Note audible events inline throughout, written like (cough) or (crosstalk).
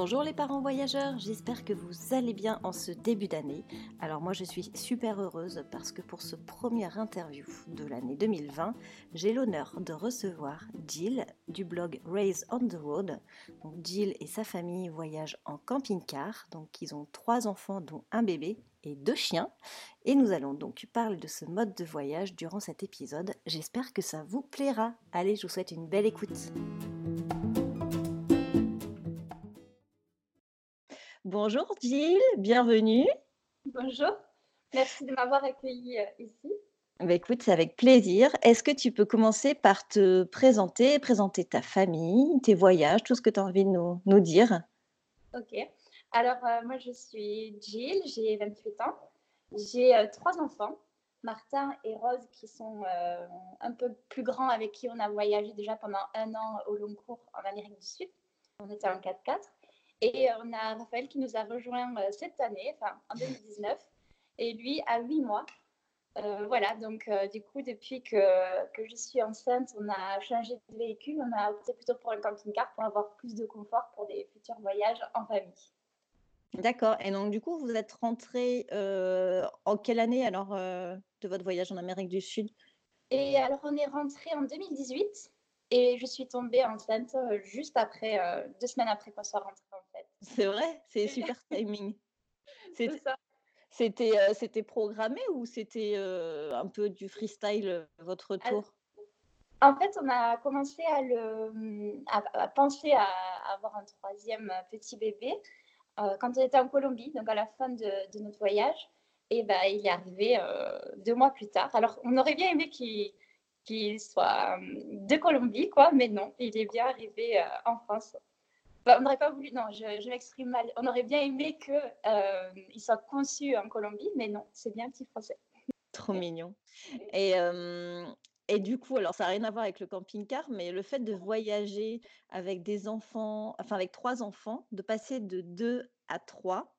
Bonjour les parents voyageurs, j'espère que vous allez bien en ce début d'année. Alors moi je suis super heureuse parce que pour ce premier interview de l'année 2020, j'ai l'honneur de recevoir Jill du blog Raise on the Road. Donc Jill et sa famille voyagent en camping-car, donc ils ont trois enfants dont un bébé et deux chiens. Et nous allons donc parler de ce mode de voyage durant cet épisode. J'espère que ça vous plaira. Allez, je vous souhaite une belle écoute. Bonjour Jill, bienvenue. Bonjour, merci de m'avoir accueilli euh, ici. Bah, écoute, c'est avec plaisir. Est-ce que tu peux commencer par te présenter, présenter ta famille, tes voyages, tout ce que tu as envie de nous, nous dire? Ok, alors euh, moi je suis Jill, j'ai 28 ans. J'ai euh, trois enfants, Martin et Rose, qui sont un peu plus grands, avec qui on a voyagé déjà pendant un an au long cours en Amérique du Sud. On était en 4x4. Et on a Raphaël qui nous a rejoint euh, cette année, enfin en (laughs) 2019, et lui a 8 mois. Euh, voilà, donc euh, du coup, depuis que, que, je suis enceinte, on a changé de véhicule. On a opté plutôt pour un camping-car pour avoir plus de confort pour des futurs voyages en famille. D'accord. Et donc, du coup, vous êtes rentré en quelle année alors de votre voyage en Amérique du Sud? Et alors, on est rentré en 2018 et je suis tombée enceinte juste après, deux semaines après qu'on soit rentré en fait. C'est vrai, c'est super timing. (laughs) C'était, euh, c'était programmé ou c'était euh, un peu du freestyle euh, votre retour En fait, on a commencé à, le, mmh, à, penser à avoir un troisième petit bébé quand on était en Colombie, donc à la fin de, de notre voyage. Et ben, il est arrivé deux mois plus tard. Alors, on aurait bien aimé qu'il, qu'il soit de Colombie, quoi, mais non, il est bien arrivé en France. Bah, on n'aurait pas voulu, non, je, m'exprime mal. On aurait bien aimé qu'il euh, soit conçu en Colombie, mais non, c'est bien un petit français. Trop mignon. Et, et du coup, alors ça n'a rien à voir avec le camping-car, mais le fait de voyager avec des enfants, enfin avec trois enfants, de passer de deux à trois,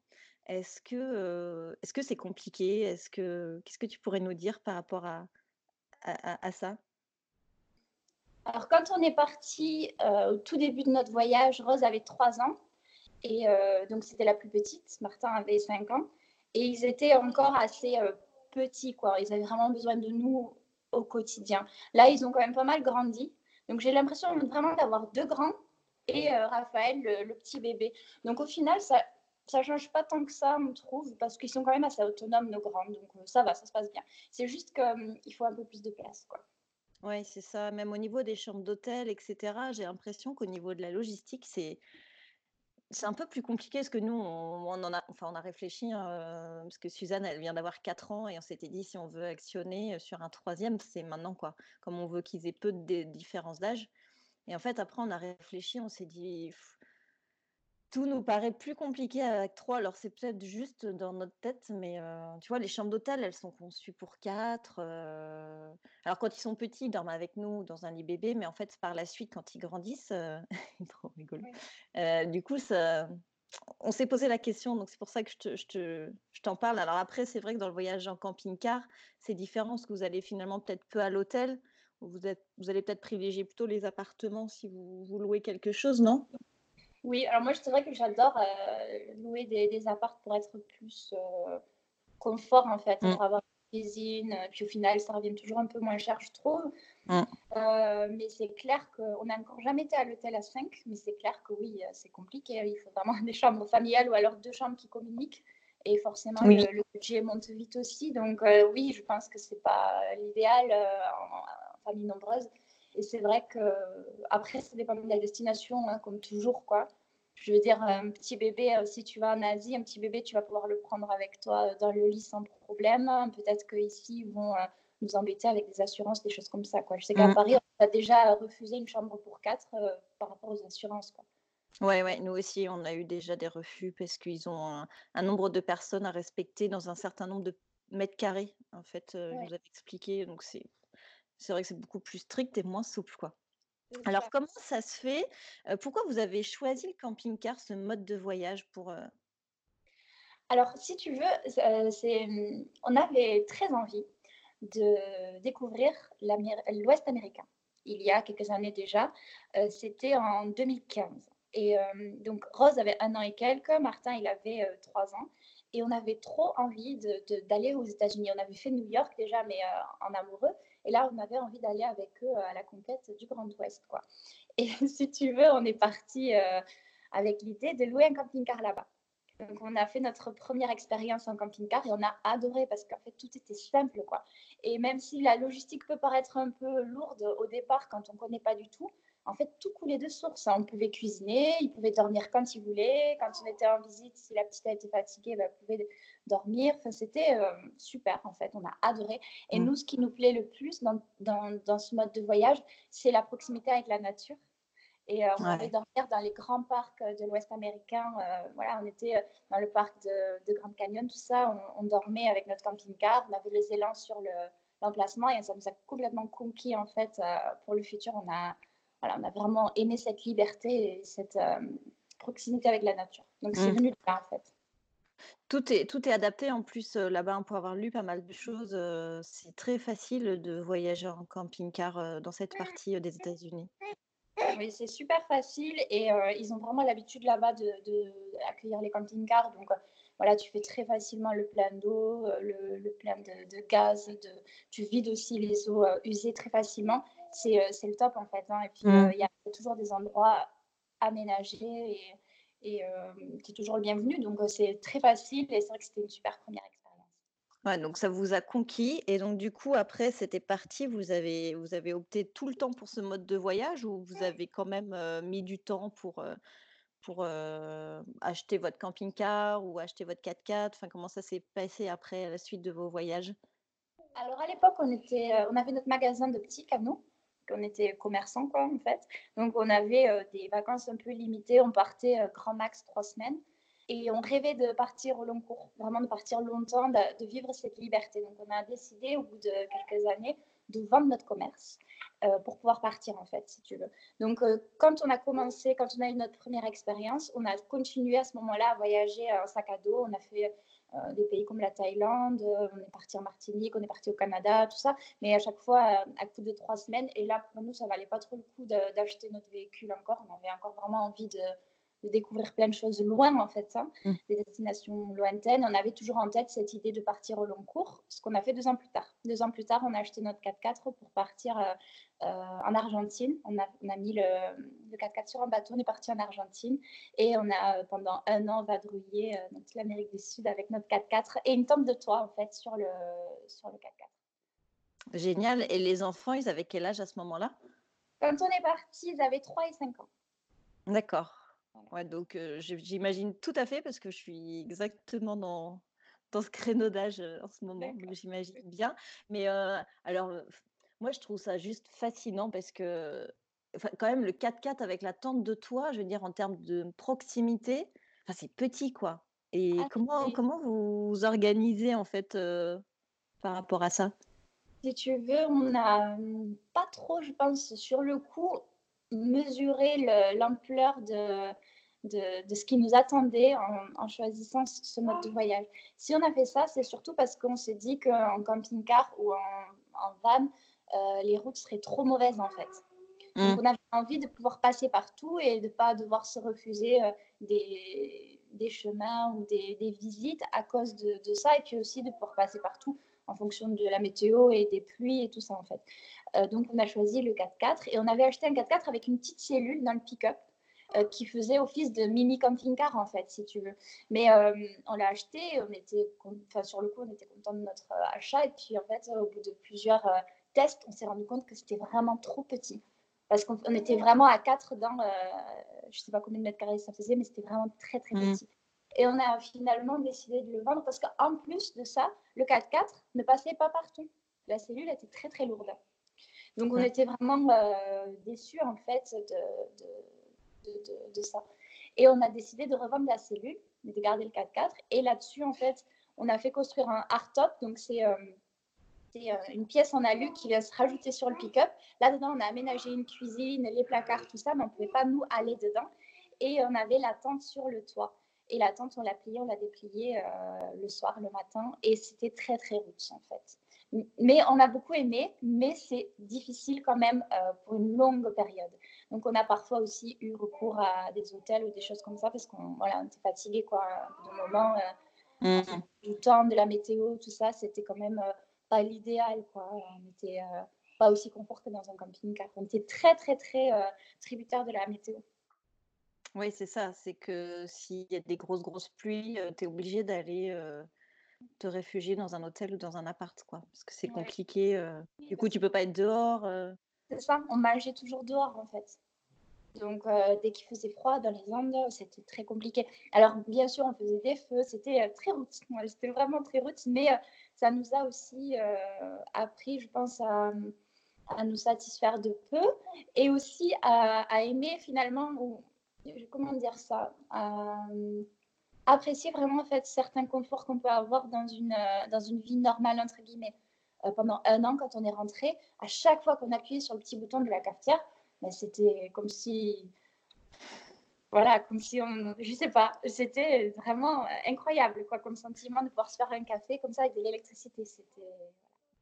est-ce que est-ce que c'est compliqué? Est-ce que qu'est-ce que tu pourrais nous dire par rapport à, à ça? Alors, quand on est parti euh, au tout début de notre voyage, Rose avait 3 ans. Et euh, donc, c'était la plus petite. Martin avait 5 ans. Et ils étaient encore assez euh, petits, quoi. Ils avaient vraiment besoin de nous au quotidien. Là, ils ont quand même pas mal grandi. Donc, j'ai l'impression vraiment d'avoir deux grands et Raphaël, le, petit bébé. Donc, au final, ça ça change pas tant que ça, on trouve, parce qu'ils sont quand même assez autonomes, nos grands. Donc, ça va, ça se passe bien. C'est juste qu'il faut un peu plus de place, quoi. Oui, c'est ça. Même au niveau des chambres d'hôtel, etc., j'ai l'impression qu'au niveau de la logistique, c'est c'est un peu plus compliqué parce que nous, on, en a, enfin, on a réfléchi, hein, parce que Suzanne, elle vient d'avoir 4 ans et on s'était dit si on veut actionner sur un troisième, c'est maintenant quoi. Comme on veut qu'ils aient peu de différence d'âge. Et en fait, après, on a réfléchi, on s'est dit, tout nous paraît plus compliqué avec trois. Alors, c'est peut-être juste dans notre tête, mais tu vois, les chambres d'hôtel, elles sont conçues pour quatre. Alors, quand ils sont petits, ils dorment avec nous dans un lit bébé, mais en fait, par la suite, quand ils grandissent, (laughs) trop rigolo. du coup, ça, on s'est posé la question, donc c'est pour ça que je, te, je, t'en parle. Alors, après, c'est vrai que dans le voyage en camping-car, c'est différent, parce que vous allez finalement peut-être peu à l'hôtel. Vous, êtes, vous allez peut-être privilégier plutôt les appartements si vous, vous louez quelque chose, non? Oui, alors moi, c'est vrai que j'adore euh, louer des, des apparts pour être plus euh, confort, en fait, mm. pour avoir une cuisine. Euh, puis au final, ça revient toujours un peu moins cher, je trouve. Mm. mais c'est clair qu'on n'a encore jamais été à l'hôtel à 5, mais c'est clair que oui, c'est compliqué. Il faut vraiment (laughs) des chambres familiales ou alors deux chambres qui communiquent. Et forcément, le, budget monte vite aussi. Donc oui, je pense que c'est pas l'idéal en famille nombreuse. Et c'est vrai que après, ça dépend de la destination, hein, comme toujours, quoi. Je veux dire, un petit bébé, euh, si tu vas en Asie, un petit bébé, tu vas pouvoir le prendre avec toi dans le lit sans problème. Peut-être qu'ici, ils vont euh, nous embêter avec des assurances, des choses comme ça. Quoi. Je sais qu'à mmh. Paris, on a déjà refusé une chambre pour quatre euh, par rapport aux assurances. Quoi. Ouais, ouais, nous aussi, on a eu déjà des refus parce qu'ils ont un, nombre de personnes à respecter dans un certain nombre de mètres carrés. En fait, ils nous avaient expliqué. Donc, c'est c'est vrai que c'est beaucoup plus strict et moins souple, quoi. Alors, comment ça se fait Pourquoi vous avez choisi le camping-car, ce mode de voyage pour, Alors, si tu veux, c'est, mmh, on avait très envie de découvrir l'Ouest américain. Il y a quelques années déjà, c'était en 2015. Et donc, Rose avait un an et quelques, Martin, il avait trois ans. Et on avait trop envie d'aller aux États-Unis. On avait fait New York déjà, mais en amoureux. Et là, on avait envie d'aller avec eux à la conquête du Grand Ouest. Quoi. Et (laughs) si tu veux, on est parti avec l'idée de louer un camping-car là-bas. Donc, on a fait notre première expérience en camping-car et on a adoré parce qu'en fait, tout était simple. quoi. Et même si la logistique peut paraître un peu lourde au départ quand on ne connaît pas du tout, en fait, tout coulait de source. Hein. On pouvait cuisiner, il pouvait dormir quand il voulait. Quand on était en visite, si la petite a été fatiguée, bah, elle pouvait dormir. Enfin, c'était euh, super, en fait. On a adoré. Et mmh. nous, ce qui nous plaît le plus dans, dans, dans ce mode de voyage, c'est la proximité avec la nature. Et euh, on pouvait dormir dans les grands parcs de l'Ouest américain. Euh, voilà, on était dans le parc de, Grand Canyon, tout ça. On, dormait avec notre camping-car. On avait les élans sur l'emplacement et ça nous a complètement conquis, en fait, pour le futur. On a voilà, on a vraiment aimé cette liberté et cette euh, proximité avec la nature. Donc c'est mmh. venu de là en fait. Tout est, tout est adapté en plus euh, là-bas pour avoir lu pas mal de choses. Euh, c'est très facile de voyager en camping-car dans cette partie des États-Unis. Oui, c'est super facile et ils ont vraiment l'habitude là-bas d'accueillir de, les camping-cars. Donc voilà, tu fais très facilement le plein d'eau, le, plein de, gaz, de, tu vides aussi les eaux usées très facilement. Euh, c'est le top en fait. Hein. Et puis, mmh. euh, il y a toujours des endroits aménagés et, et euh, qui est toujours le bienvenu. Donc, c'est très facile et c'est vrai que c'était une super première expérience. Ouais, donc ça vous a conquis et donc du coup après c'était parti, vous avez vous avez opté tout le temps pour ce mode de voyage ou vous avez quand même mis du temps pour pour acheter votre camping-car ou acheter votre 4x4 Enfin comment ça s'est passé après la suite de vos voyages? Alors à l'époque on était on avait notre magasin de petits canaux on était commerçants, quoi, en fait. Donc, on avait euh, des vacances un peu limitées. On partait euh, grand max trois semaines. Et on rêvait de partir au long cours, vraiment de partir longtemps, de, vivre cette liberté. Donc, on a décidé, au bout de quelques années, de vendre notre commerce euh, pour pouvoir partir, en fait, si tu veux. Donc, quand on a commencé, quand on a eu notre première expérience, on a continué à ce moment-là à voyager en sac à dos. On a fait des pays comme la Thaïlande, euh, on est parti en Martinique, on est parti au Canada, tout ça, mais à chaque fois euh, à coup de trois semaines. Et là, pour nous, ça valait pas trop le coup d'acheter notre véhicule encore. On avait encore vraiment envie de, de découvrir plein de choses loin, en fait, hein, mm. des destinations lointaines. On avait toujours en tête cette idée de partir au long cours, ce qu'on a fait deux ans plus tard. Deux ans plus tard, on a acheté notre 4x4 pour partir euh, euh, en Argentine. On a, on a mis le, le 4x4 sur un bateau, on est parti en Argentine et on a pendant un an vadrouillé euh, toute l'Amérique du Sud avec notre 4x4 et une tente de toit, en fait, sur le, sur le 4x4. Génial. Et les enfants, ils avaient quel âge à ce moment-là? Quand on est parti, ils avaient 3 et 5 ans. D'accord. Ouais, donc j'imagine tout à fait parce que je suis exactement dans, dans ce créneau d'âge en ce moment, j'imagine bien. Mais alors, moi, je trouve ça juste fascinant parce que, quand même, le 4x4 avec la tente de toit, je veux dire, en termes de proximité, enfin, c'est petit, quoi. Et ah, comment, comment vous vous organisez, en fait, par rapport à ça? Si tu veux, on n'a mmh, pas trop, je pense, sur le coup, mesuré l'ampleur de de, ce qui nous attendait en, choisissant ce mode de voyage. Si on a fait ça, c'est surtout parce qu'on s'est dit qu'en camping-car ou en, van, euh, les routes seraient trop mauvaises en fait. Donc mmh. on avait envie de pouvoir passer partout et de ne pas devoir se refuser euh, des, des, chemins ou des, des, visites à cause de, de, ça et puis aussi de pouvoir passer partout en fonction de la météo et des pluies et tout ça en fait. Euh, donc on a choisi le 4x4 et on avait acheté un 4x4 avec une petite cellule dans le pick-up euh, qui faisait office de mini camping-car en fait, si tu veux. Mais euh, on l'a acheté, on était, enfin sur le coup, on était content de notre achat et puis en fait, au bout de plusieurs tests, on s'est rendu compte que c'était vraiment trop petit parce qu'on était vraiment à 4 dans, je sais pas combien de mètres carrés ça faisait, mais c'était vraiment très très mmh. Et on a finalement décidé de le vendre parce qu'en plus de ça, le 4x4 ne passait pas partout. La cellule était très très lourde. Donc on était vraiment déçus en fait de, de, ça. Et on a décidé de revendre la cellule, de garder le 4x4. Et là-dessus, en fait, on a fait construire un hardtop. Donc, c'est euh, c'est une pièce en alu qui vient se rajouter sur le pick-up. Là-dedans, on a aménagé une cuisine, les placards, tout ça, mais on ne pouvait pas nous aller dedans. Et on avait la tente sur le toit. Et la tente, on l'a pliée, on l'a dépliée le soir, le matin. Et c'était très, très route, en fait. Mais on a beaucoup aimé, mais c'est difficile quand même euh, pour une longue période. Donc on a parfois aussi eu recours à des hôtels ou des choses comme ça parce qu'on voilà, était fatigué quoi. De moment, euh, mmh. du temps, de la météo, tout ça, c'était quand même euh, pas l'idéal quoi. On n'était pas aussi confort que dans un camping-car. On était très très très tributaire de la météo. Oui, c'est ça. C'est que s'il y a des grosses grosses pluies, tu es obligé d'aller te réfugier dans un hôtel ou dans un appart, quoi. Parce que c'est compliqué. Du coup, tu peux pas être dehors. C'est ça, on mangeait toujours dehors, en fait. Donc, euh, dès qu'il faisait froid dans les Andes, c'était très compliqué. Alors, bien sûr, on faisait des feux, c'était très route. C'était vraiment très route, mais ça nous a aussi appris, je pense, à, à, nous satisfaire de peu et aussi à, à aimer finalement, ou, comment dire ça, apprécier vraiment en fait certains conforts qu'on peut avoir dans une, euh, dans une vie normale entre guillemets. Euh, pendant un an, quand on est rentré, à chaque fois qu'on appuyait sur le petit bouton de la cafetière, ben, c'était comme si, voilà, comme si on, je sais pas, c'était vraiment incroyable quoi, comme sentiment de pouvoir se faire un café comme ça avec de l'électricité. C'était.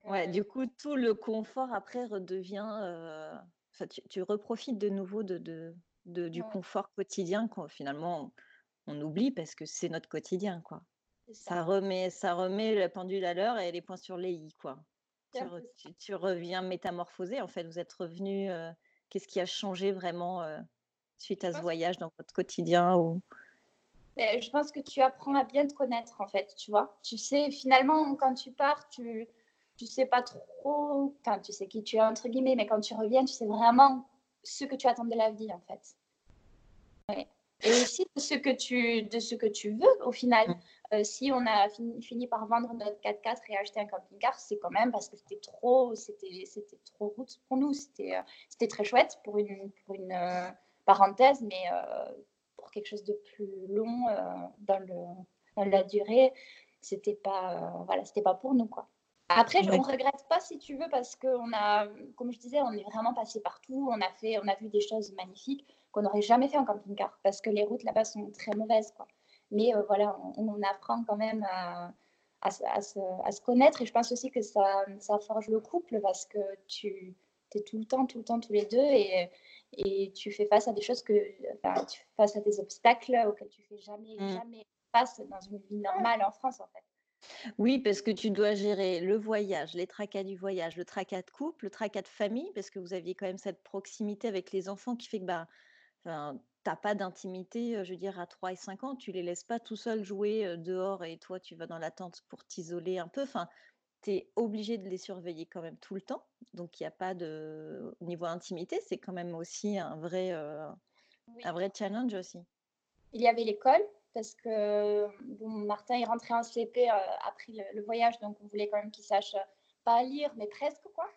Ouais, du coup, tout le confort après redevient. Euh, tu, tu, reprofites de nouveau de, de du confort quotidien quand finalement on oublie parce que c'est notre quotidien, quoi. Ça. remet, ça remet la pendule à l'heure et les points sur les i, quoi. Tu, reviens métamorphosé, en fait. Vous êtes revenu. Euh, qu'est-ce qui a changé vraiment euh, suite à ce voyage dans votre quotidien ou... Ben, je pense que tu apprends à bien te connaître, en fait, tu vois. Tu sais, finalement, quand tu pars, tu tu sais pas trop, enfin, tu sais qui tu es, entre guillemets, mais quand tu reviens, tu sais vraiment ce que tu attends de la vie, en fait. Ouais et aussi de ce que tu, de ce que tu veux au final. Mm. Euh, si on a fini, par vendre notre 4x4 et acheter un camping-car, c'est quand même parce que c'était trop, c'était, c'était trop route pour nous. C'était, euh, c'était très chouette pour une, pour une euh, parenthèse, mais pour quelque chose de plus long dans, le, dans la durée, c'était pas, voilà, c'était pas pour nous quoi. Après, on ne regrette pas si tu veux parce que on a, comme je disais, on est vraiment passé partout. On a fait, on a vu des choses magnifiques qu'on n'aurait jamais fait en camping-car parce que les routes là-bas sont très mauvaises. Quoi. Mais euh, voilà, on, apprend quand même à, à, se, à, se, connaître et je pense aussi que ça, ça forge le couple parce que tu es tout le temps, tout le temps, tous les deux et, et tu fais face à des choses que, enfin, tu fais face à des obstacles auxquels tu fais jamais, mmh. jamais face dans une vie normale en France en fait. Oui, parce que tu dois gérer le voyage, les tracas du voyage, le tracas de couple, le tracas de famille, parce que vous aviez quand même cette proximité avec les enfants qui fait que bah, Enfin, tu pas d'intimité, je veux dire, à 3 et 5 ans, tu les laisses pas tout seuls jouer dehors et toi, tu vas dans la tente pour t'isoler un peu. Enfin, tu es obligé de les surveiller quand même tout le temps. Donc, il n'y a pas de. Au niveau intimité, c'est quand même aussi un vrai, un vrai challenge aussi. Il y avait l'école, parce que bon, Martin est rentré en CP après le, voyage, donc on voulait quand même qu'il sache pas lire, mais presque quoi.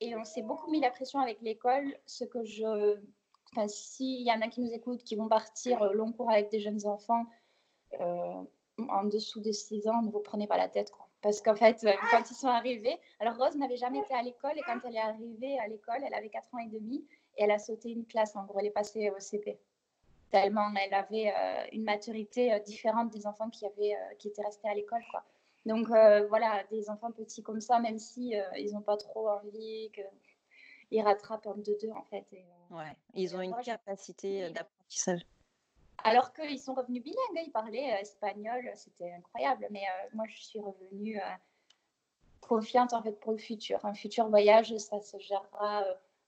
Et on s'est beaucoup mis la pression avec l'école, ce que je s'il y en a qui nous écoutent, qui vont partir euh, long cours avec des jeunes enfants euh, en dessous de 6 ans, ne vous prenez pas la tête. Quoi. Parce qu'en fait, euh, quand ils sont arrivés, alors Rose n'avait jamais été à l'école et quand elle est arrivée à l'école, elle avait 4 ans et demi et elle a sauté une classe. En gros, elle est passée au CP. Tellement elle avait une maturité différente des enfants qui, avaient, qui étaient restés à l'école. Quoi. Donc voilà, des enfants petits comme ça, même si ils n'ont pas trop envie, qu'ils rattrapent un de deux en fait. Et, Ouais, ils ont une capacité d'apprentissage. Alors qu'ils sont revenus bilingues, ils parlaient espagnol, c'était incroyable. Mais moi, je suis revenue confiante en fait pour le futur. Un futur voyage, ça se gérera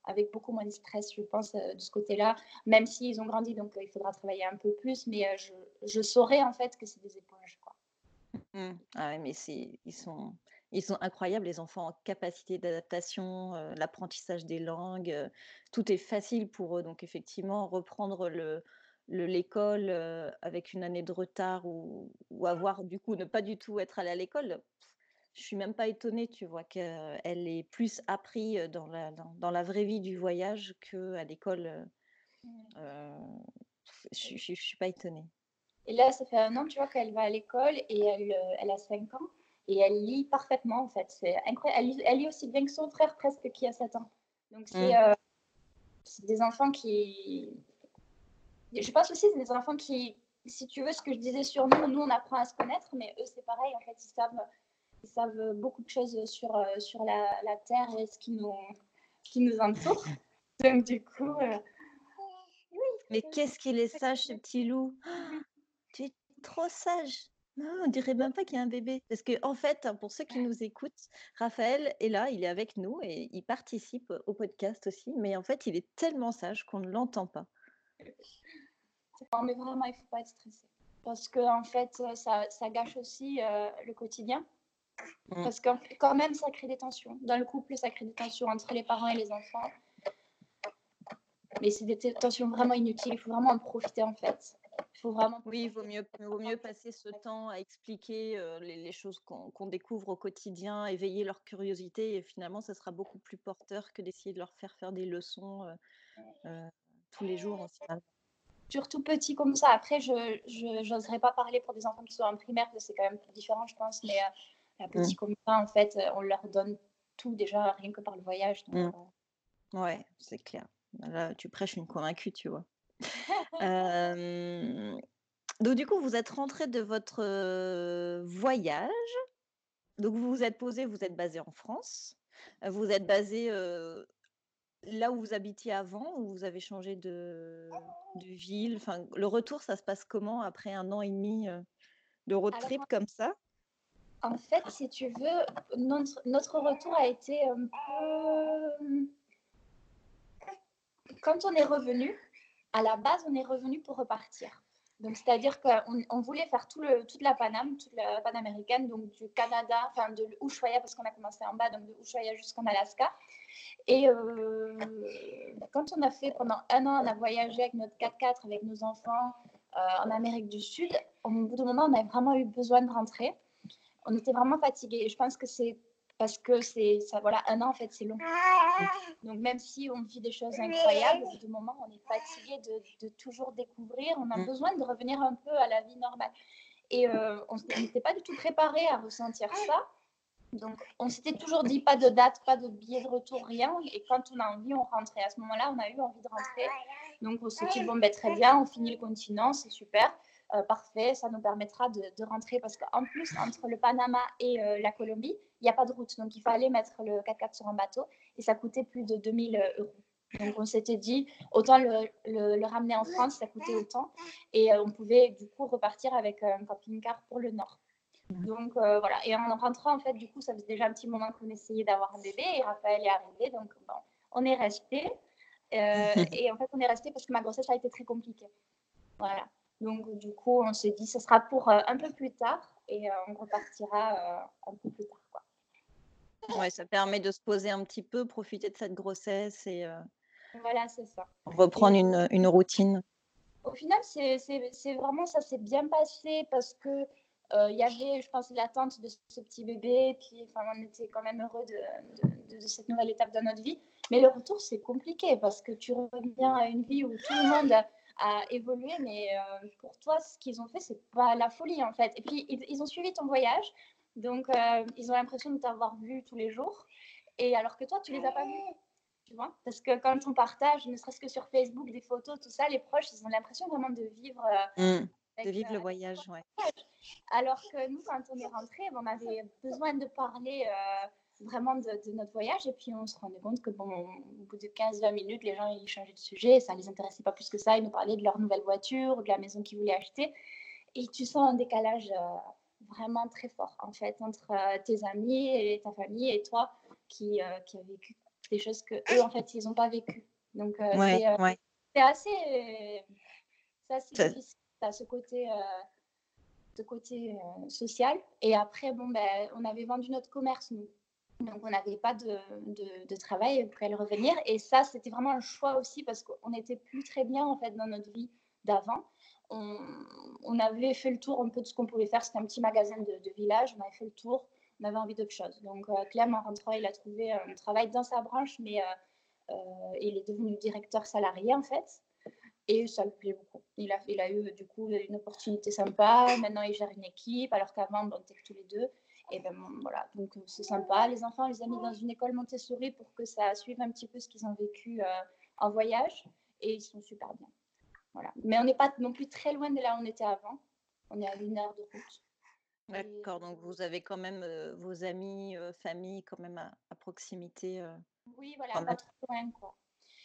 avec beaucoup moins de stress, je pense, de ce côté-là. Même s'ils ont grandi, donc il faudra travailler un peu plus. Mais je, je saurais en fait que c'est des éponges. Quoi. Mmh. Ah mais ils sont ils sont incroyables, les enfants en capacité d'adaptation, l'apprentissage des langues, tout est facile pour eux. Donc effectivement, reprendre le l'école avec une année de retard ou, avoir du coup ne pas du tout être allée à l'école, je suis même pas étonnée, tu vois, qu'elle est plus appris dans la, dans, la vraie vie du voyage qu'à l'école. Mmh. je, ne suis pas étonnée. Et là, ça fait un an, tu vois, qu'elle va à l'école et elle, elle a 5 ans. et elle lit parfaitement en fait. C'est incroyable. Elle lit, aussi bien que son frère presque qui a 7 ans. Donc c'est mm. des enfants qui... Je pense aussi c'est des enfants qui, si tu veux, ce que je disais sur nous, nous on apprend à se connaître, mais eux c'est pareil en fait, ils savent, ils savent beaucoup de choses sur, sur la, la Terre et ce qui nous, qui nous entoure. (laughs) Donc du coup... Mais qu'est-ce qu'il est sage, ce petit loup? (gasps) Tu es trop sage. Non, on dirait même pas qu'il y a un bébé. Parce que, en fait, pour ceux qui nous écoutent, Raphaël est là, il est avec nous et il participe au podcast aussi. Mais en fait, il est tellement sage qu'on ne l'entend pas. Non, mais vraiment, il ne faut pas être stressé. Parce que, en fait, ça, ça gâche aussi euh, le quotidien. Mmh. Parce que, quand même, ça crée des tensions. Dans le couple, ça crée des tensions entre les parents et les enfants. Mais c'est des tensions vraiment inutiles. Il faut vraiment en profiter en fait. Il faut vraiment. Oui, il vaut mieux, vaut mieux passer ce temps à expliquer euh, les, choses qu'on découvre au quotidien, éveiller leur curiosité. Et finalement, ça sera beaucoup plus porteur que d'essayer de leur faire faire des leçons euh, euh, tous les jours. Surtout petit comme ça. Après, je n'oserais pas parler pour des enfants qui sont en primaire, parce que c'est quand même différent, je pense. Mais à petit mmh. comme ça, en fait, on leur donne tout déjà, rien que par le voyage. Donc, mmh. Ouais, c'est clair. Là, tu prêches une convaincue, tu vois. (laughs) donc du coup, vous êtes rentré de votre voyage. Donc vous vous êtes posé, vous êtes basé en France. Vous êtes basé là où vous habitiez avant ou vous avez changé de, de ville? Enfin, Le retour, ça se passe comment après un an et demi de road trip comme ça? En fait, si tu veux, notre, retour a été un peu quand on est revenu, à la base, on est revenu pour repartir. Donc, c'est-à-dire qu'on on voulait faire toute la Paname, toute la panaméricaine, donc du Canada, enfin de Ushuaia, parce qu'on a commencé en bas, donc de Ushuaia jusqu'en Alaska. Et euh, quand on a fait pendant un an, on a voyagé avec notre 4x4, avec nos enfants euh, en Amérique du Sud, au bout d'un moment, on avait vraiment eu besoin de rentrer. On était vraiment fatigués. Je pense que c'est parce que c'est ça voilà un an en fait c'est long. Donc même si on vit des choses incroyables de moment on est fatigué de, de, toujours découvrir. On a mm. besoin de revenir un peu à la vie normale. Et euh, on n'était pas du tout préparé à ressentir ça. Donc on s'était toujours dit pas de date pas de billet de retour rien. Et quand on a envie on rentrait. À ce moment là on a eu envie de rentrer. Donc on s'est dit bon ben très bien on finit le continent c'est super euh, parfait, ça nous permettra de, rentrer parce qu'en plus, entre le Panama et euh, la Colombie, il n'y a pas de route. Donc, il fallait mettre le 4x4 sur un bateau et ça coûtait plus de 2000 euh, euros. Donc, on s'était dit, autant le, ramener en France, ça coûtait autant. Et on pouvait du coup repartir avec un camping-car pour le nord. Donc voilà, et en rentrant, en fait, du coup, ça faisait déjà un petit moment qu'on essayait d'avoir un bébé et Raphaël est arrivé. Donc, bon, on est resté. (laughs) et en fait, on est resté parce que ma grossesse a été très compliquée. Voilà. Donc, du coup, on s'est dit, ce sera pour euh, un peu plus tard et euh, on repartira euh, un peu plus tard. Quoi. Ouais, ça permet de se poser un petit peu, profiter de cette grossesse et voilà, c'est ça. reprendre une, une, routine. Au final, c'est vraiment ça s'est bien passé parce que il y avait, je pense, l'attente de ce petit bébé, puis enfin, on était quand même heureux de, de, de, cette nouvelle étape dans notre vie. Mais le retour, c'est compliqué parce que tu reviens à une vie où tout le monde à évoluer, mais euh, pour toi, ce qu'ils ont fait, c'est pas la folie en fait. Et puis, ils, ont suivi ton voyage, donc euh, ils ont l'impression de t'avoir vu tous les jours, et alors que toi, tu les as pas vus. Tu vois Parce que quand on partage, ne serait-ce que sur Facebook, des photos, tout ça, les proches, ils ont l'impression vraiment de vivre. Euh, mmh. de vivre le voyage, ouais. (laughs) Alors que nous, quand on est rentré, on avait besoin de parler vraiment de, notre voyage. Et puis, on se rendait compte que, bon, au bout de 15-20 minutes, les gens, ils changeaient de sujet. Ça ne les intéressait pas plus que ça. Ils nous parlaient de leur nouvelle voiture ou de la maison qu'ils voulaient acheter. Et tu sens un décalage euh, vraiment très fort, en fait, entre euh, tes amis et ta famille et toi qui, euh, qui a vécu des choses que eux, en fait, ils n'ont pas vécu. Donc, c'est assez, assez difficile à ce côté ce côté social. Et après, bon, ben, on avait vendu notre commerce, nous. Donc, on n'avait pas de, de, travail pour aller revenir. Et ça, c'était vraiment un choix aussi parce qu'on n'était plus très bien en fait dans notre vie d'avant. On, on, avait fait le tour un peu de ce qu'on pouvait faire. C'était un petit magasin de, village. On avait fait le tour. On avait envie d'autre chose. Donc, euh, Clem, en rentrant, il a trouvé un travail dans sa branche, mais euh, euh, il est devenu directeur salarié en fait. Et ça lui plaît beaucoup. Il a, il a eu du coup une opportunité sympa. Maintenant, il gère une équipe, alors qu'avant, on était tous les deux. Et ben voilà, donc c'est sympa. Les enfants, on les a mis dans une école Montessori pour que ça suive un petit peu ce qu'ils ont vécu en voyage. Et ils sont super bien. Voilà. Mais on n'est pas non plus très loin de là où on était avant. On est à une heure de route. D'accord, donc vous avez quand même vos amis, famille quand même à, proximité. oui, voilà, pas trop loin, quoi.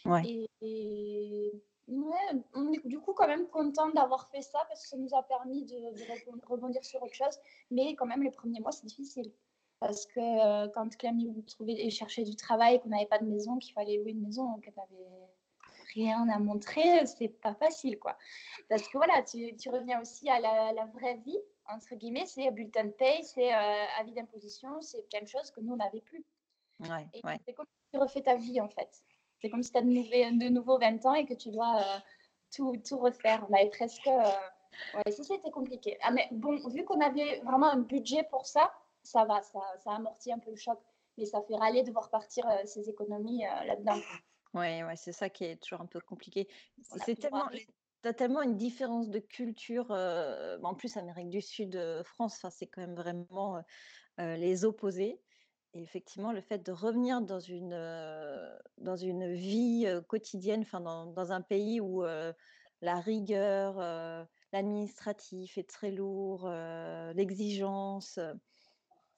Ouais. Et, ouais, on est du coup quand même content d'avoir fait ça parce que ça nous a permis de, rebondir sur autre chose. Mais quand même, les premiers mois, c'est difficile. Parce que quand Clémy trouvait et cherchait du travail, qu'on n'avait pas de maison, qu'il fallait louer une maison, qu'elle avait rien à montrer, c'est pas facile, quoi. Parce que voilà, tu, tu reviens aussi à la, vraie vie, entre guillemets, c'est bulletin de paye, c'est euh, avis d'imposition, c'est plein de choses que nous, on n'avait plus. Ouais, C'est comme si tu refais ta vie, en fait. C'est comme si tu as de, de nouveau 20 ans et que tu dois euh, tout, tout, refaire. On avait presque... Euh, ouais, ça, c'était compliqué. Ah, mais bon, vu qu'on avait vraiment un budget pour ça, ça va, ça, ça amortit un peu le choc. Mais ça fait râler de voir partir ces économies là-dedans. Ouais, ouais, c'est ça qui est toujours un peu compliqué. C'est tellement, tu as tellement une différence de culture, en plus Amérique du Sud, France, c'est quand même vraiment les opposés. Et effectivement, le fait de revenir dans une, dans une vie quotidienne, enfin, dans, dans un pays où la rigueur, l'administratif est très lourd, l'exigence,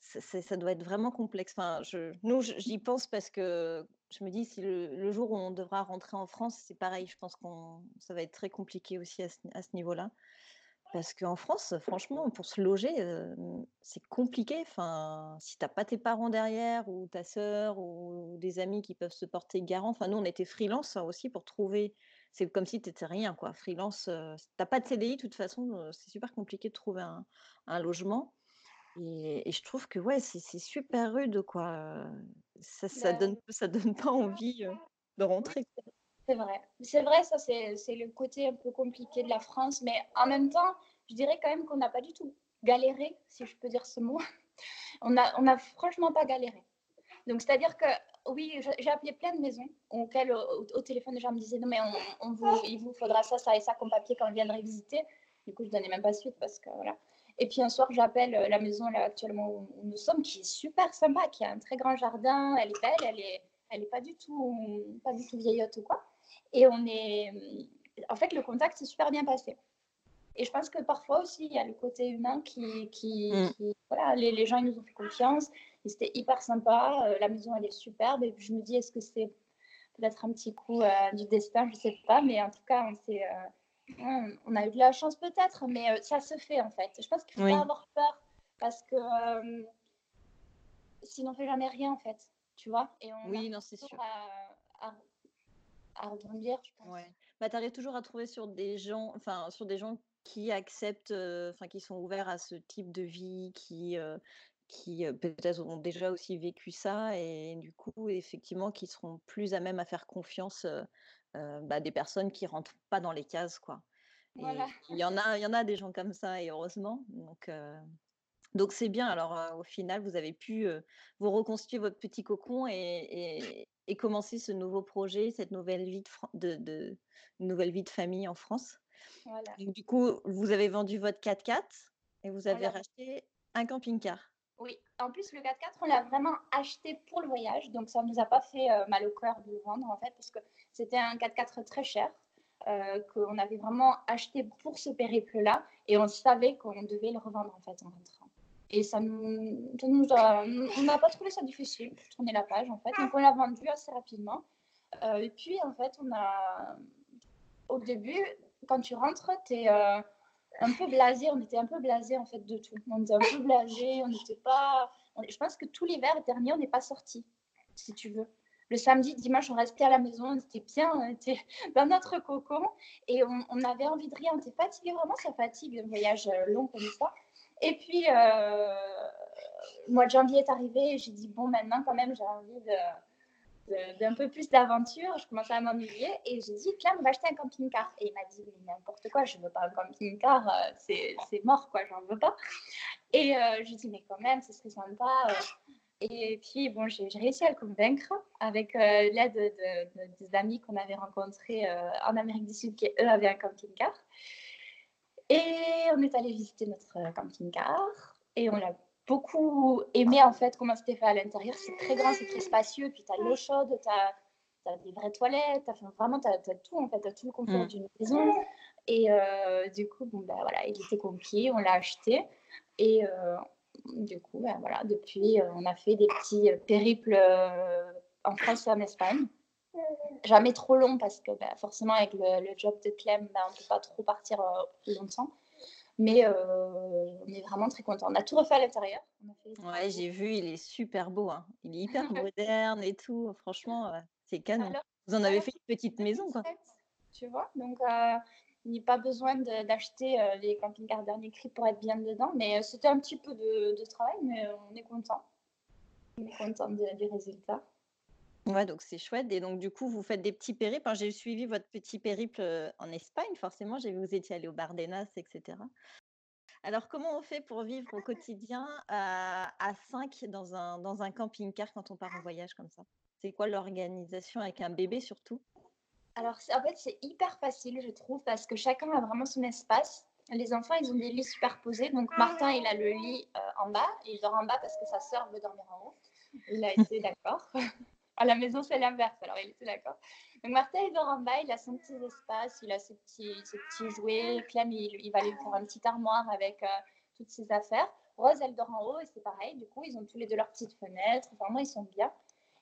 ça doit être vraiment complexe. Enfin, je, nous, j'y pense parce que je me dis, si le, jour où on devra rentrer en France, c'est pareil. Je pense que ça va être très compliqué aussi à ce, niveau-là. Parce qu'en France, franchement, pour se loger, c'est compliqué. Enfin, si t'as pas tes parents derrière, ou ta sœur, ou des amis qui peuvent se porter garant. Enfin, nous, on était freelance hein, aussi pour trouver. C'est comme si tu n'étais rien, quoi. Freelance, tu n'as pas de CDI, de toute façon, c'est super compliqué de trouver un logement. Et, je trouve que ouais, c'est super rude, quoi. Ça, ça bah donne, ça donne pas envie de rentrer. C'est vrai. C'est vrai, ça, c'est le côté un peu compliqué de la France. Mais en même temps, je dirais quand même qu'on n'a pas du tout galéré, si je peux dire ce mot. (laughs) On n'a on a franchement pas galéré. Donc, c'est-à-dire que, oui, j'ai appelé plein de maisons auxquelles, au, téléphone, les gens me disaient, non, mais il vous faudra ça, ça et ça comme papier quand on viendrait visiter. Du coup, je donnais même pas suite parce que, voilà. Et puis un soir, j'appelle euh, la maison là actuellement où nous sommes, qui est super sympa, qui a un très grand jardin. Elle est belle, elle est, elle est pas pas du tout vieillotte ou quoi. Et on est, en fait, le contact s'est super bien passé. Et je pense que parfois aussi, il y a le côté humain qui, qui, mm. voilà, les, les, gens ils nous ont fait confiance. C'était hyper sympa. Euh, la maison, elle est superbe. Et puis je me dis, est-ce que c'est peut-être un petit coup euh, du destin, je sais pas. Mais en tout cas, on s'est on a eu de la chance peut-être, mais euh, ça se fait en fait. Je pense qu'il ne faut pas avoir peur parce que euh, sinon on ne fait jamais rien en fait, tu vois. Et on oui, non, c'est sûr. À, à, rebondir, je pense. Ouais. Bah, tu arrives toujours à trouver sur des gens, enfin sur des gens qui acceptent, euh, enfin qui sont ouverts à ce type de vie, qui qui peut-être ont déjà aussi vécu ça et du coup effectivement qui seront plus à même à faire confiance bah, des personnes qui rentrent pas dans les cases, quoi. il y en a, il y en a des gens comme ça, et heureusement. Donc, donc c'est bien. Alors, au final, vous avez pu vous reconstituer votre petit cocon et, et, commencer ce nouveau projet, cette nouvelle vie de, de, nouvelle vie de famille en France. du coup, vous avez vendu votre 4x4 et vous avez racheté un camping-car. Oui, en plus, le 4x4, on l'a vraiment acheté pour le voyage. Donc, ça ne nous a pas fait mal au cœur de le vendre, en fait, parce que c'était un 4x4 très cher euh, qu'on avait vraiment acheté pour ce périple-là et on savait qu'on devait le revendre en fait en rentrant. Et ça nous, a, on n'a pas trouvé ça difficile de tourner la page en fait, donc on l'a vendu assez rapidement. Euh, et puis en fait, on a, au début, quand tu rentres, tu es euh, un peu blasé, on était un peu blasé en fait de tout. On était un peu blasé, on n'était pas. je pense que tout l'hiver dernier, on n'est pas sorti, si tu veux le samedi, dimanche, on restait à la maison, on était bien, on était dans notre cocon et on, avait envie de rien. On était fatigué, vraiment, ça fatigue un voyage euh, long comme ça. Et puis, euh, le mois de janvier est arrivé et j'ai dit, bon, maintenant, quand même, j'ai envie d'un peu plus d'aventure. Je commençais à m'ennuyer et j'ai dit, tiens, on va acheter un camping-car. Et il m'a dit, n'importe quoi, je ne veux pas un camping-car, euh, c'est, mort, quoi, j'en veux pas. Et euh, j'ai dit, mais quand même, ce serait sympa. Et puis, bon, j'ai réussi à le convaincre avec euh, l'aide de, des amis qu'on avait rencontrés euh, en Amérique du Sud qui, eux, avaient un camping-car. Et on est allé visiter notre camping-car et on l'a beaucoup aimé en fait comment c'était fait à l'intérieur. C'est très grand, c'est très spacieux, puis tu as l'eau chaude, tu as, des vraies toilettes, as, vraiment tu as, tout en fait, tu as tout le confort mm. d'une maison. Et euh, du coup, bon, ben, voilà, il était conquis, on l'a acheté. Et euh, du coup, ben, voilà, depuis, euh, on a fait des petits périples en France et en Espagne. Jamais trop long parce que ben, forcément, avec le, job de Clem, on ne peut pas trop partir longtemps. Mais on est vraiment très content. On a tout refait à l'intérieur. Ouais, j'ai vu, il est super beau. Hein. Il est hyper (laughs) moderne et tout. Franchement, c'est canon. Vous en avez fait une petite maison, quoi. Tu vois, donc il n'y a pas besoin d'acheter les camping-cars dernier cri pour être bien dedans. Mais c'était un petit peu de, travail, mais on est content. On est content du résultat. Ouais, donc c'est chouette. Et donc, du coup, vous faites des petits périples. J'ai suivi votre petit périple en Espagne, forcément. J'ai vu vous étiez allé au Bardenas, etc. Alors, comment on fait pour vivre au quotidien à, à 5 dans un, dans un camping-car quand on part en voyage comme ça? C'est quoi l'organisation avec un bébé surtout? Alors, en fait, c'est hyper facile, je trouve, parce que chacun a vraiment son espace. Les enfants, ils ont des lits superposés. Donc, Martin, il a le lit en bas. Il dort en bas parce que sa sœur veut dormir en haut. Il a été d'accord. À la maison, c'est l'inverse. Alors, il était d'accord. Donc, Martin, il dort en bas, il a son petit espace, il a ses petits, ses petits jouets. Clem, il, va aller faire un petit armoire avec euh, toutes ses affaires. Rose, elle dort en haut et c'est pareil. Du coup, ils ont tous les deux leurs petites fenêtres. Vraiment, ils sont bien.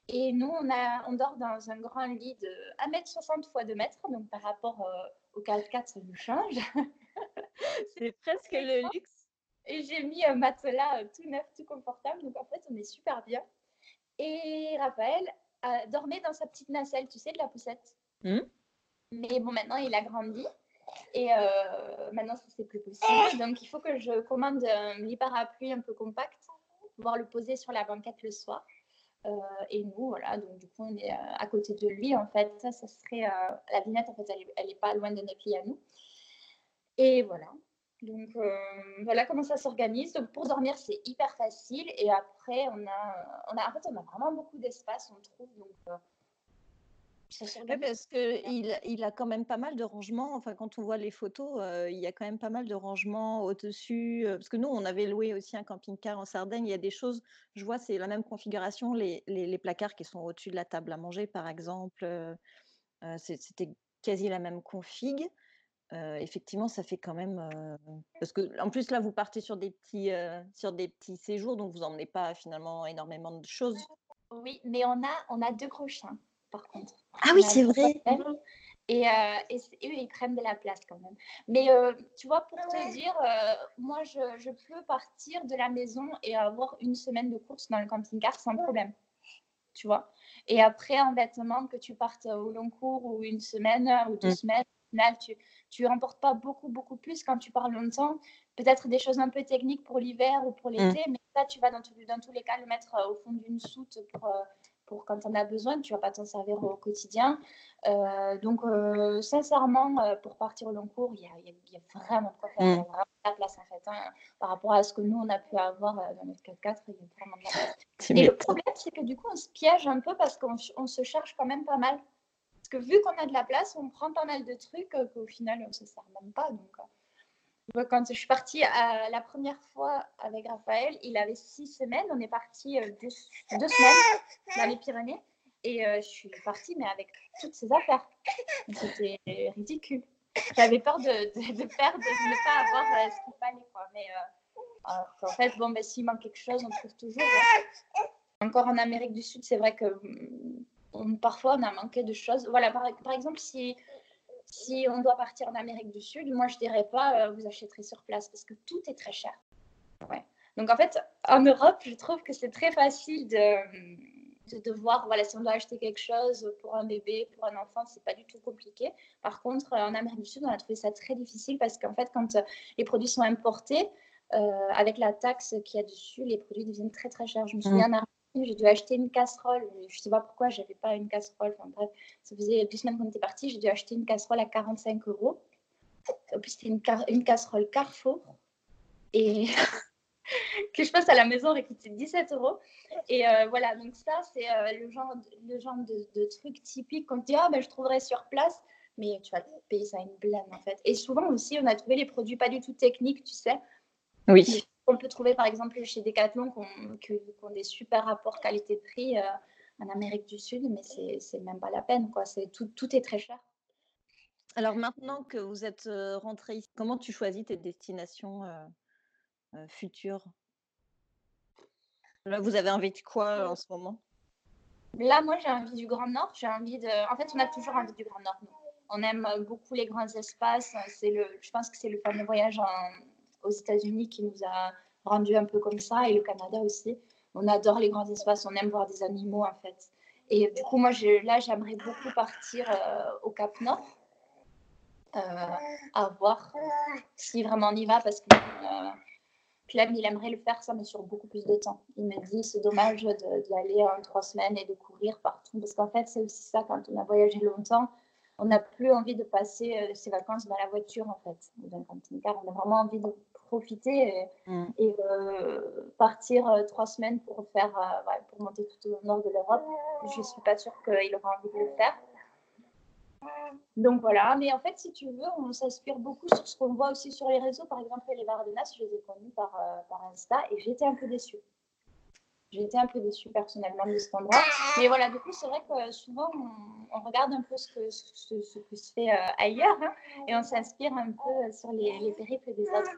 Et nous, on, a, on dort dans un grand lit de 1m60 x 2 mètres. Donc, par rapport euh, au 4x4, ça nous change. (laughs) c'est presque le luxe. Et j'ai mis un matelas euh, tout neuf, tout confortable. Donc, en fait, on est super bien. Et Raphaël, dormait dans sa petite nacelle, tu sais, de la poussette. Hmm. Mais bon, maintenant, il a grandi. Et euh, maintenant, c'est plus possible. Donc, il faut que je commande un lit parapluie un peu compact, pouvoir le poser sur la banquette le soir. Euh, et nous, voilà, donc du coup, on est euh, à côté de lui. En fait, ça, ça serait. la vignette, en fait, elle n'est pas loin de notre lit à nous. Et voilà. Donc euh, voilà comment ça s'organise. Donc pour dormir, c'est hyper facile. Et après, on a, on a, en fait, on a vraiment beaucoup d'espace, on trouve. Donc, euh, parce qu'il il a quand même pas mal de rangements. Enfin, quand on voit les photos, euh, il y a quand même pas mal de rangements au-dessus. parce que nous, on avait loué aussi un camping-car en Sardaigne. Il y a des choses, je vois, c'est la même configuration. Les, les, les placards qui sont au-dessus de la table à manger, par exemple, c'était quasi la même config effectivement, ça fait quand même. Parce que, en plus, là, vous partez sur des petits, sur des petits séjours, donc vous n'emmenez pas finalement énormément de choses. Oui, mais on a, on a deux gros chiens, par contre. Ah oui, c'est vrai. Et, et, eux, ils prennent de la place quand même. Mais tu vois, pour te dire, moi, je, je, peux partir de la maison et avoir une semaine de course dans le camping-car sans problème. Tu vois. Et après, en vêtements, que tu partes au long cours ou une semaine ou deux mmh. semaines, tu, tu remportes pas beaucoup, beaucoup plus quand tu parles longtemps. Peut-être des choses un peu techniques pour l'hiver ou pour mmh. l'été, mais ça, tu vas dans, dans, tous les cas le mettre euh, au fond d'une soute pour, euh, pour quand on a besoin. Tu vas pas t'en servir au quotidien. Euh, donc, sincèrement, pour partir au long cours, il y a, y a, vraiment de quoi faire. Mmh. vraiment la place, en fait. Hein. par rapport à ce que nous, on a pu avoir dans notre 4x4, il y a vraiment de la place. (laughs) Et le problème, c'est que du coup, on se piège un peu parce qu'on se charge quand même pas mal. Vu qu'on a de la place, on prend pas mal de trucs euh, qu'au final, on ne se sert même pas. Donc, euh, quand je suis partie la première fois avec Raphaël, il avait six semaines. On est parti euh, deux, semaines dans les Pyrénées. Et je suis partie, mais avec toutes ses affaires. C'était ridicule. J'avais peur de, perdre, de ne pas avoir ce qu'il fallait. En fait, bon, ben, s'il manque quelque chose, on trouve toujours. Encore en Amérique du Sud, c'est vrai que hum, parfois on a manqué de choses. Voilà, par, exemple, si, si on doit partir en Amérique du Sud, moi je dirais pas euh, vous achèterez sur place parce que tout est très cher. Ouais. Donc en fait, en Europe, je trouve que c'est très facile de, de, voir, voilà, si on doit acheter quelque chose pour un bébé, pour un enfant, c'est pas du tout compliqué. Par contre, en Amérique du Sud, on a trouvé ça très difficile parce qu'en fait, quand les produits sont importés, euh, avec la taxe qu'il y a dessus, les produits deviennent très très chers. Je me souviens mmh j'ai dû acheter une casserole. Je ne sais pas pourquoi, je n'avais pas une casserole. Enfin bref, ça faisait deux semaines qu'on était parti. J'ai dû acheter une casserole à 45 euros. En plus, c'était une, une, casserole Carrefour. Et (laughs) que je passe à la maison et coûtait 17 euros. Et euh, voilà, donc ça, c'est euh, le genre, le genre de, de truc typique qu'on dit, ah ben je trouverai sur place. Mais tu vas payer ça une blâme en fait. Et souvent aussi, on a trouvé les produits pas du tout techniques, tu sais. Oui. On peut trouver par exemple chez Decathlon qui ont, des super rapports qualité-prix en Amérique du Sud, mais c'est même pas la peine. Quoi. Tout, tout est très cher. Alors maintenant que vous êtes rentré ici, comment tu choisis tes destinations futures? Là, vous avez envie de quoi en ce moment? Là, moi, j'ai envie du Grand Nord. J'ai envie de. En fait, on a toujours envie du Grand Nord. On aime beaucoup les grands espaces. C'est le. Je pense que c'est le fameux voyage aux États-Unis qui nous a rendu un peu comme ça, et le Canada aussi. On adore les grands espaces. On aime voir des animaux, en fait. Et du coup, moi, là, j'aimerais beaucoup partir au Cap Nord. Euh, à voir si vraiment on y va parce que euh, Clem, il aimerait le faire ça, mais sur beaucoup plus de temps. Il me dit c'est dommage d'y aller en trois semaines et de courir partout parce qu'en fait, c'est aussi ça quand on a voyagé longtemps. On n'a plus envie de passer euh, ses vacances dans la voiture en fait, dans camping-car. On a vraiment envie de profiter et, mm. partir trois semaines pour faire, pour monter tout au nord de l'Europe. Je suis pas sûre qu'il aura envie de le faire. Donc voilà, mais en fait, si tu veux, on s'inspire beaucoup sur ce qu'on voit aussi sur les réseaux. Par exemple, les Vardenas, je les ai connus par, euh, par Insta et j'étais un peu déçue. J'étais un peu déçue personnellement de cet endroit. Mais voilà, du coup, c'est vrai que souvent, on, regarde un peu ce, que, ce, ce qui se fait euh, ailleurs hein, et on s'inspire un peu sur les, les, périples des autres.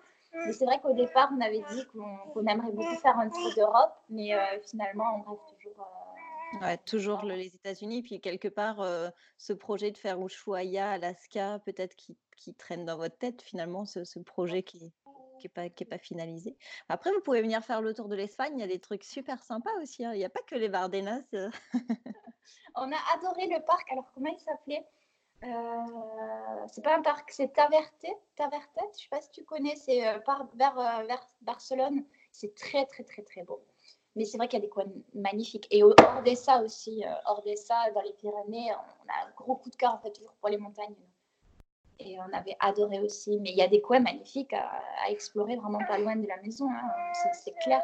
Mais c'est vrai qu'au départ, on avait dit qu'on aimerait beaucoup faire un tour d'Europe, mais euh, finalement, on rêve toujours Ouais, toujours les États-Unis, puis quelque part, ce projet de faire Ushuaia, Alaska, peut-être qui, qui traîne dans votre tête finalement, ce, projet qui n'est qui pas, qui est pas finalisé. Après, vous pouvez venir faire le tour de l'Espagne, il y a des trucs super sympas aussi. Hein. Il n'y a pas que les Bardenas. (laughs) On a adoré le parc. Alors, comment il s'appelait? euh, C'est pas un parc, c'est Taverte. Taverte, je sais pas si tu connais, c'est par, vers, vers Barcelone. C'est très, très, très, très beau. Mais c'est vrai qu'il y a des coins magnifiques. Et hors de ça aussi, euh, hors de ça, dans les Pyrénées, on a un gros coup de cœur en fait toujours pour les montagnes. Et on avait adoré aussi. Mais il y a des coins magnifiques à, explorer vraiment pas loin de la maison. Hein. C'est clair.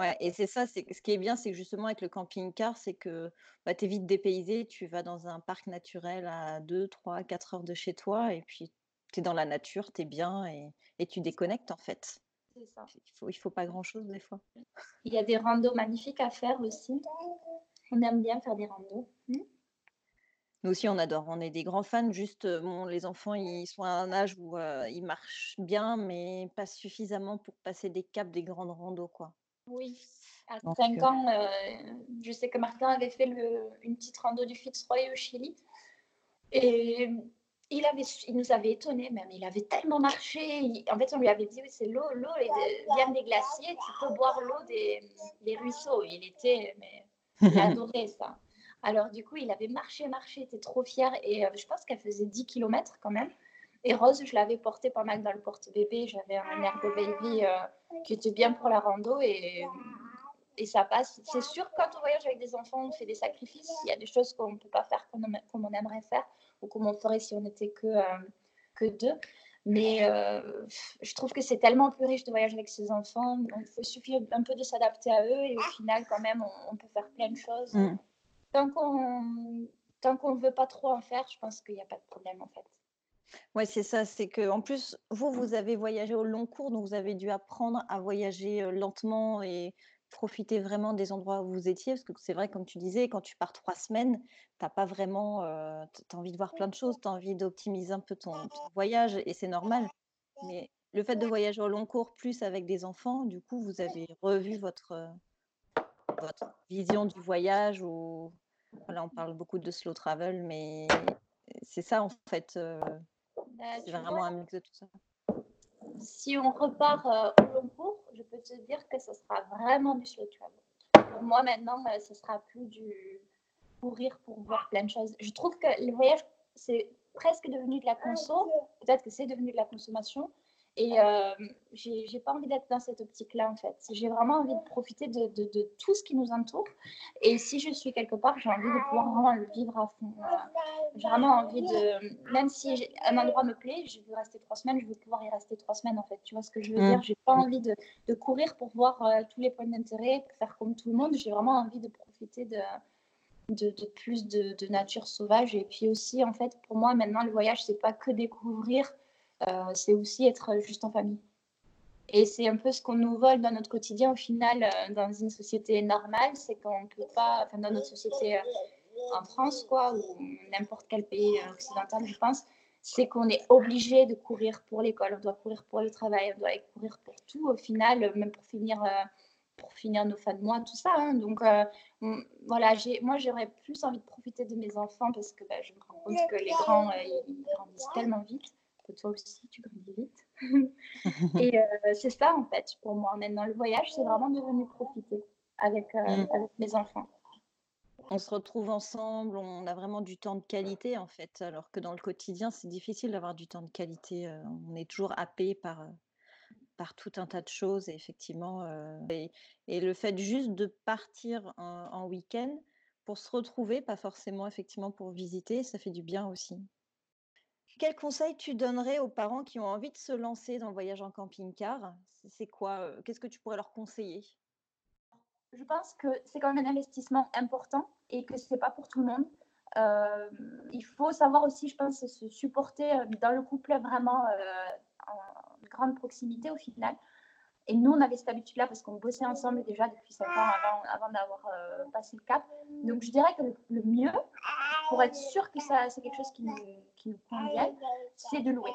Ouais, et c'est ça, c'est ce qui est bien, c'est que justement avec le camping-car, c'est que bah, tu es vite dépaysé, tu vas dans un parc naturel à 2, 3, 4 heures de chez toi, et puis tu es dans la nature, tu es bien, et, et tu déconnectes en fait. Il faut, il faut pas grand-chose des fois. Il y a des randos magnifiques à faire aussi. On aime bien faire des randos. Hmm? Nous aussi, on adore. On est des grands fans. Juste, euh, bon, les enfants, ils sont à un âge où euh, ils marchent bien, mais pas suffisamment pour passer des caps des grandes randos, quoi. Oui. À 5 euh ans, je sais que Martin avait fait le, une petite rando du Fitzroy au Chili. Et il, avait, il nous avait étonnés même. Il avait tellement marché. en fait, on lui avait dit oui, c'est l'eau, l'eau vient des glaciers. Tu peux boire l'eau des, des, ruisseaux. Il était, mais il (laughs) adorait ça. Alors, du coup, il avait marché, marché, il était trop fier. Et euh, je pense qu'elle faisait 10 km quand même. Et Rose, je l'avais portée pas mal dans le porte-bébé. J'avais un air de baby euh, qui était bien pour la rando. Et, et ça passe. C'est sûr, quand on voyage avec des enfants, on fait des sacrifices. Il y a des choses qu'on ne peut pas faire comme on aimerait faire ou comme on ferait si on n'était que, euh, que deux. Mais euh, je trouve que c'est tellement plus riche de voyager avec ses enfants. Il suffit un peu de s'adapter à eux et au final, quand même, on, peut faire plein de choses. Mm. Tant qu'on tant qu'on ne veut pas trop en faire, je pense qu'il n'y a pas de problème en fait. Oui, c'est ça. C'est que en plus, vous, vous avez voyagé au long cours, donc vous avez dû apprendre à voyager lentement et profiter vraiment des endroits où vous étiez, parce que c'est vrai, comme tu disais, quand tu pars trois semaines, tu pas vraiment, tu as envie de voir plein de choses, tu as envie d'optimiser un peu ton, voyage, et c'est normal. Mais le fait de voyager au long cours, plus avec des enfants, du coup, vous avez revu votre, votre vision du voyage, ou voilà, on parle beaucoup de slow travel, mais c'est ça, en fait, bah, c'est vraiment un mix de tout ça si on repart euh, au long cours, je peux te dire que ce sera vraiment du slow travel. Pour moi, maintenant, euh, ce sera plus du courir pour voir plein de choses. Je trouve que le voyage, c'est presque devenu de la conso. Peut-être que c'est devenu de la consommation. Et euh, j'ai pas envie d'être dans cette optique-là, en fait. J'ai vraiment envie de profiter de, de, tout ce qui nous entoure. Et si je suis quelque part, j'ai envie de pouvoir vraiment le vivre à fond. J'ai vraiment envie de. Même si un endroit me plaît, je veux rester trois semaines, je veux pouvoir y rester trois semaines, en fait. Tu vois ce que je veux mmh. dire? J'ai pas envie de, de, courir pour voir euh, tous les points d'intérêt, faire comme tout le monde. J'ai vraiment envie de profiter de. De, de, plus de, de, nature sauvage. Et puis aussi, en fait, pour moi, maintenant, le voyage, c'est pas que découvrir euh, c'est aussi être juste en famille. Et c'est un peu ce qu'on nous vole dans notre quotidien au final, euh, dans une société normale, c'est qu'on ne peut pas, enfin dans notre société euh, en France, quoi, ou n'importe quel pays occidental, je pense, c'est qu'on est obligé de courir pour l'école, on doit courir pour le travail, on doit courir pour tout, au final, même pour finir, pour finir nos fins de mois, tout ça. Hein. Donc voilà, moi j'aurais plus envie de profiter de mes enfants parce que bah, je me rends compte que les grands, ils grandissent tellement vite toi aussi, tu grandis vite. (laughs) et euh, c'est ça, en fait, pour moi. Maintenant, le voyage, c'est vraiment de venir profiter avec, euh, mm. avec mes enfants. On se retrouve ensemble, on a vraiment du temps de qualité, en fait, alors que dans le quotidien, c'est difficile d'avoir du temps de qualité. Euh, on est toujours happé par, par tout un tas de choses, et effectivement. Et, et, le fait juste de partir en, en week-end pour se retrouver, pas forcément effectivement pour visiter, ça fait du bien aussi. Quel conseil tu donnerais aux parents qui ont envie de se lancer dans le voyage en camping-car? C'est quoi Qu'est-ce que tu pourrais leur conseiller? Je pense que c'est quand même un investissement important et que ce n'est pas pour tout le monde. il faut savoir aussi, je pense, se supporter dans le couple vraiment en grande proximité au final. Et nous, on avait cette habitude-là parce qu'on bossait ensemble déjà depuis 5 ans avant d'avoir passé le cap. Donc, je dirais que le mieux, pour être sûr que ça, c'est quelque chose qui nous, qui nous convient, c'est de louer.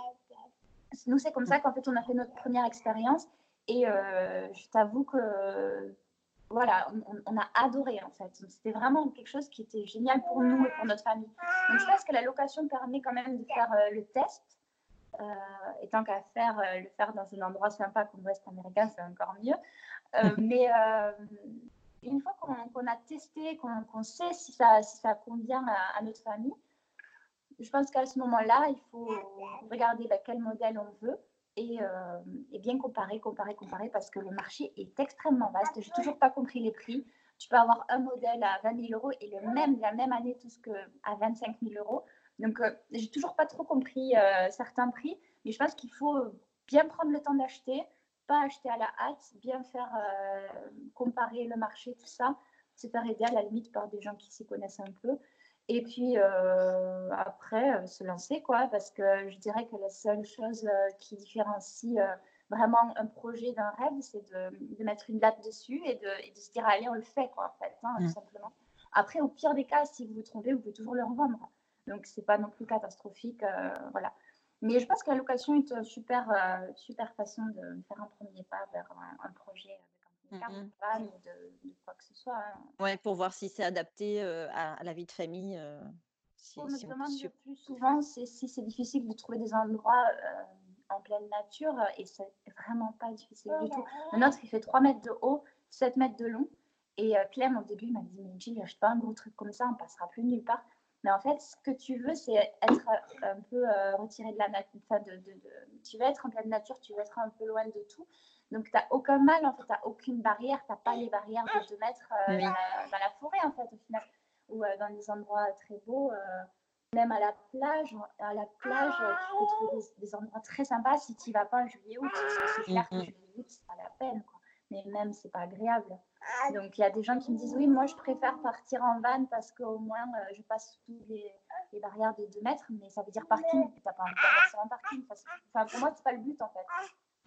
Nous, c'est comme ça qu'en fait, on a fait notre première expérience. Et euh, je t'avoue que voilà, on, a adoré en fait. C'était vraiment quelque chose qui était génial pour nous et pour notre famille. Donc je pense que la location permet quand même de faire euh, le test. Euh, et tant qu'à faire, le faire dans un endroit sympa comme l'Ouest américain, c'est encore mieux. (laughs) mais une fois qu'on a testé, qu'on sait si ça, convient à, notre famille, je pense qu'à ce moment-là, il faut regarder bah, quel modèle on veut euh, et, bien comparer, comparer, comparer, parce que le marché est extrêmement vaste. Je n'ai toujours pas compris les prix. Tu peux avoir un modèle à 20 000 euros et le même, la même année, tout ce que à 25 000 euros. Donc, euh, j'ai toujours pas trop compris euh, certains prix, mais je pense qu'il faut bien prendre le temps d'acheter, pas acheter à la hâte, bien faire euh, comparer le marché, tout ça, se faire aider à la limite par des gens qui s'y connaissent un peu. Et puis euh, après, euh, se lancer, quoi, parce que je dirais que la seule chose qui différencie vraiment un projet d'un rêve, c'est de, mettre une date dessus et de, de, se dire, allez, on le fait, quoi, en fait, hein, tout mmh. simplement. Après, au pire des cas, si vous vous trompez, vous pouvez toujours le revendre. Donc, c'est pas non plus catastrophique. voilà. Mais je pense que la location est une super, euh, super façon de faire un premier pas vers un, projet avec un mmh plan ou de, quoi que ce soit. Hein. Ouais, pour voir si c'est adapté euh, à, la vie de famille. Euh, si, on me demande le plus souvent si c'est difficile de trouver des endroits en pleine nature et c'est vraiment pas difficile du tout. Le nôtre, il fait 3 mètres de haut, 7 mètres de long. Et Clem, au début, m'a dit Mais Gilles, achète pas un gros truc comme ça, on passera plus nulle part. Mais en fait, ce que tu veux, c'est être euh, un peu euh, retiré de la nature. De, de, tu veux être en pleine nature, tu veux être un peu loin de tout. Donc, tu n'as aucun mal, en fait, tu n'as aucune barrière, tu n'as pas les barrières de te mettre euh, dans, la, forêt, en fait, au final, ou dans des endroits très beaux. même à la plage, à la plage, tu peux trouver des, endroits très sympas si tu n'y vas pas en juillet-août. C'est clair que juillet-août, c'est pas la peine, quoi. Mais même, c'est pas agréable. Donc il y a des gens qui me disent oui, moi je préfère partir en van parce qu'au moins euh, je passe toutes les, les, barrières de 2 mètres, mais ça veut dire parking. Tu n'as pas envie de un parking. Enfin, pour moi, c'est pas le but en fait.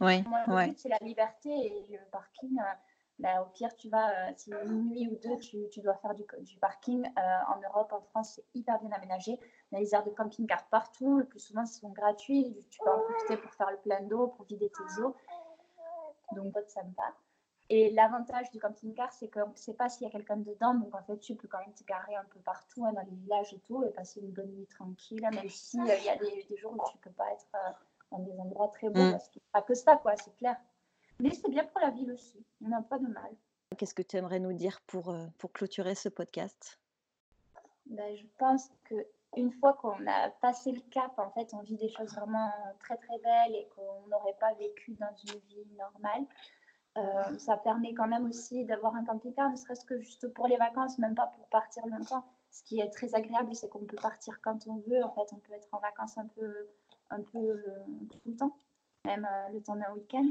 Oui, moi, le but c'est la liberté et le parking. Euh, bah, au pire, tu vas, euh, si une nuit ou deux, tu, tu dois faire du, du parking. en Europe, en France, c'est hyper bien aménagé. Il y a les aires de camping-car partout. Le plus souvent, ils sont gratuits. Tu peux en profiter pour faire le plein d'eau, pour vider tes eaux. Donc, ça me va. Et l'avantage du camping-car, c'est qu'on ne sait pas s'il y a quelqu'un dedans. Donc, en fait, tu peux quand même te garer un peu partout, hein, dans les villages et tout, et passer une bonne nuit tranquille, hein, même s'il euh, y a des, jours où tu ne peux pas être euh, dans des endroits très beaux, mm. parce qu'il n'y a pas que ça, quoi, c'est clair. Mais c'est bien pour la ville aussi. Il n'y a pas de mal. Qu'est-ce que tu aimerais nous dire pour, euh, pour clôturer ce podcast? Ben, Je pense que une fois qu'on a passé le cap, en fait, on vit des choses vraiment très très belles et qu'on n'aurait pas vécu dans une vie normale. Euh, ça permet quand même aussi d'avoir un camping-car, ne serait-ce que juste pour les vacances, même pas pour partir longtemps. Ce qui est très agréable, c'est qu'on peut partir quand on veut. En fait, on peut être en vacances un peu, euh, tout le temps, même euh, le temps d'un week-end.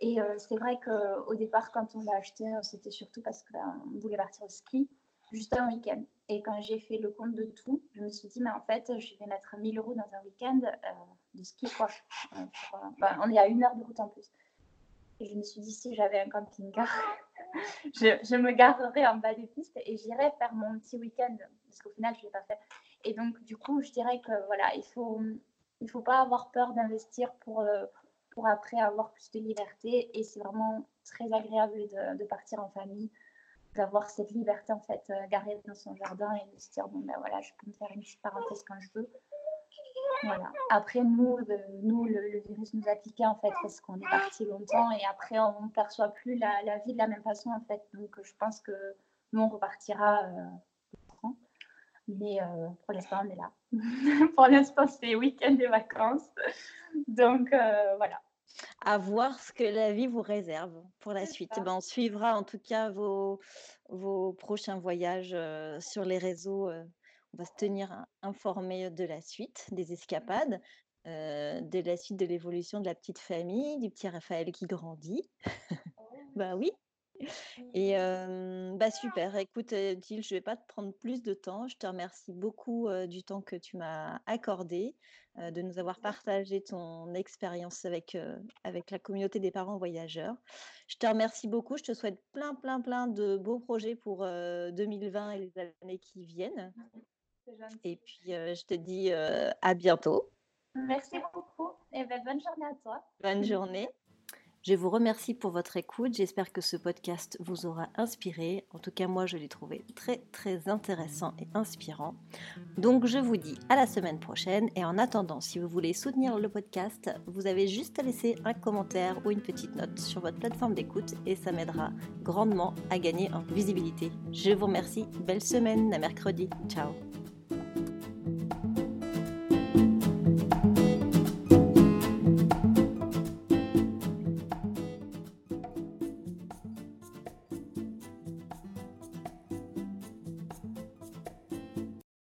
Et c'est vrai qu'au départ, quand on l'a acheté, c'était surtout parce qu'on ben, voulait partir au ski, juste un week-end. Et quand j'ai fait le compte de tout, je me suis dit, mais en fait, je vais mettre 1000 euros dans un week-end de ski, quoi. Ben, on est à une heure de route en plus. Et je me suis dit, si j'avais un camping-car, (laughs) je, me garerais en bas des pistes et j'irais faire mon petit week-end, parce qu'au final, je ne l'ai pas fait. Et donc, du coup, je dirais que voilà, il faut, il faut pas avoir peur d'investir pour, euh, pour après avoir plus de liberté. Et c'est vraiment très agréable de, de, partir en famille, d'avoir cette liberté en fait, euh, garée dans son jardin et de se dire, bon ben voilà, je peux me faire une petite parenthèse quand je veux. Voilà. Après, nous, le, nous le, virus nous a piqué en fait parce qu'on est parti longtemps et après, on ne perçoit plus la, la, vie de la même façon en fait. Donc, je pense que nous, on repartira. Euh, mais euh, pour l'instant, on est là. (laughs) pour l'instant, c'est week-end et vacances. Donc, euh, voilà. À voir ce que la vie vous réserve pour la suite. Ben, on suivra en tout cas vos, vos prochains voyages euh, sur les réseaux. On va se tenir informé de la suite, des escapades, de la suite de l'évolution de la petite famille, du petit Raphaël qui grandit. (laughs) bah oui, et bah super, écoute, Thiel, je ne vais pas te prendre plus de temps. Je te remercie beaucoup du temps que tu m'as accordé, de nous avoir partagé ton expérience avec, avec la communauté des parents voyageurs. Je te remercie beaucoup. Je te souhaite plein, plein, plein de beaux projets pour 2020 et les années qui viennent. Et puis, je te dis à bientôt. Merci beaucoup et ben, bonne journée à toi. Bonne journée. Je vous remercie pour votre écoute. J'espère que ce podcast vous aura inspiré. En tout cas, moi, je l'ai trouvé très, très intéressant et inspirant. Donc, je vous dis à la semaine prochaine. Et en attendant, si vous voulez soutenir le podcast, vous avez juste à laisser un commentaire ou une petite note sur votre plateforme d'écoute et ça m'aidera grandement à gagner en visibilité. Je vous remercie. Belle semaine à mercredi. Ciao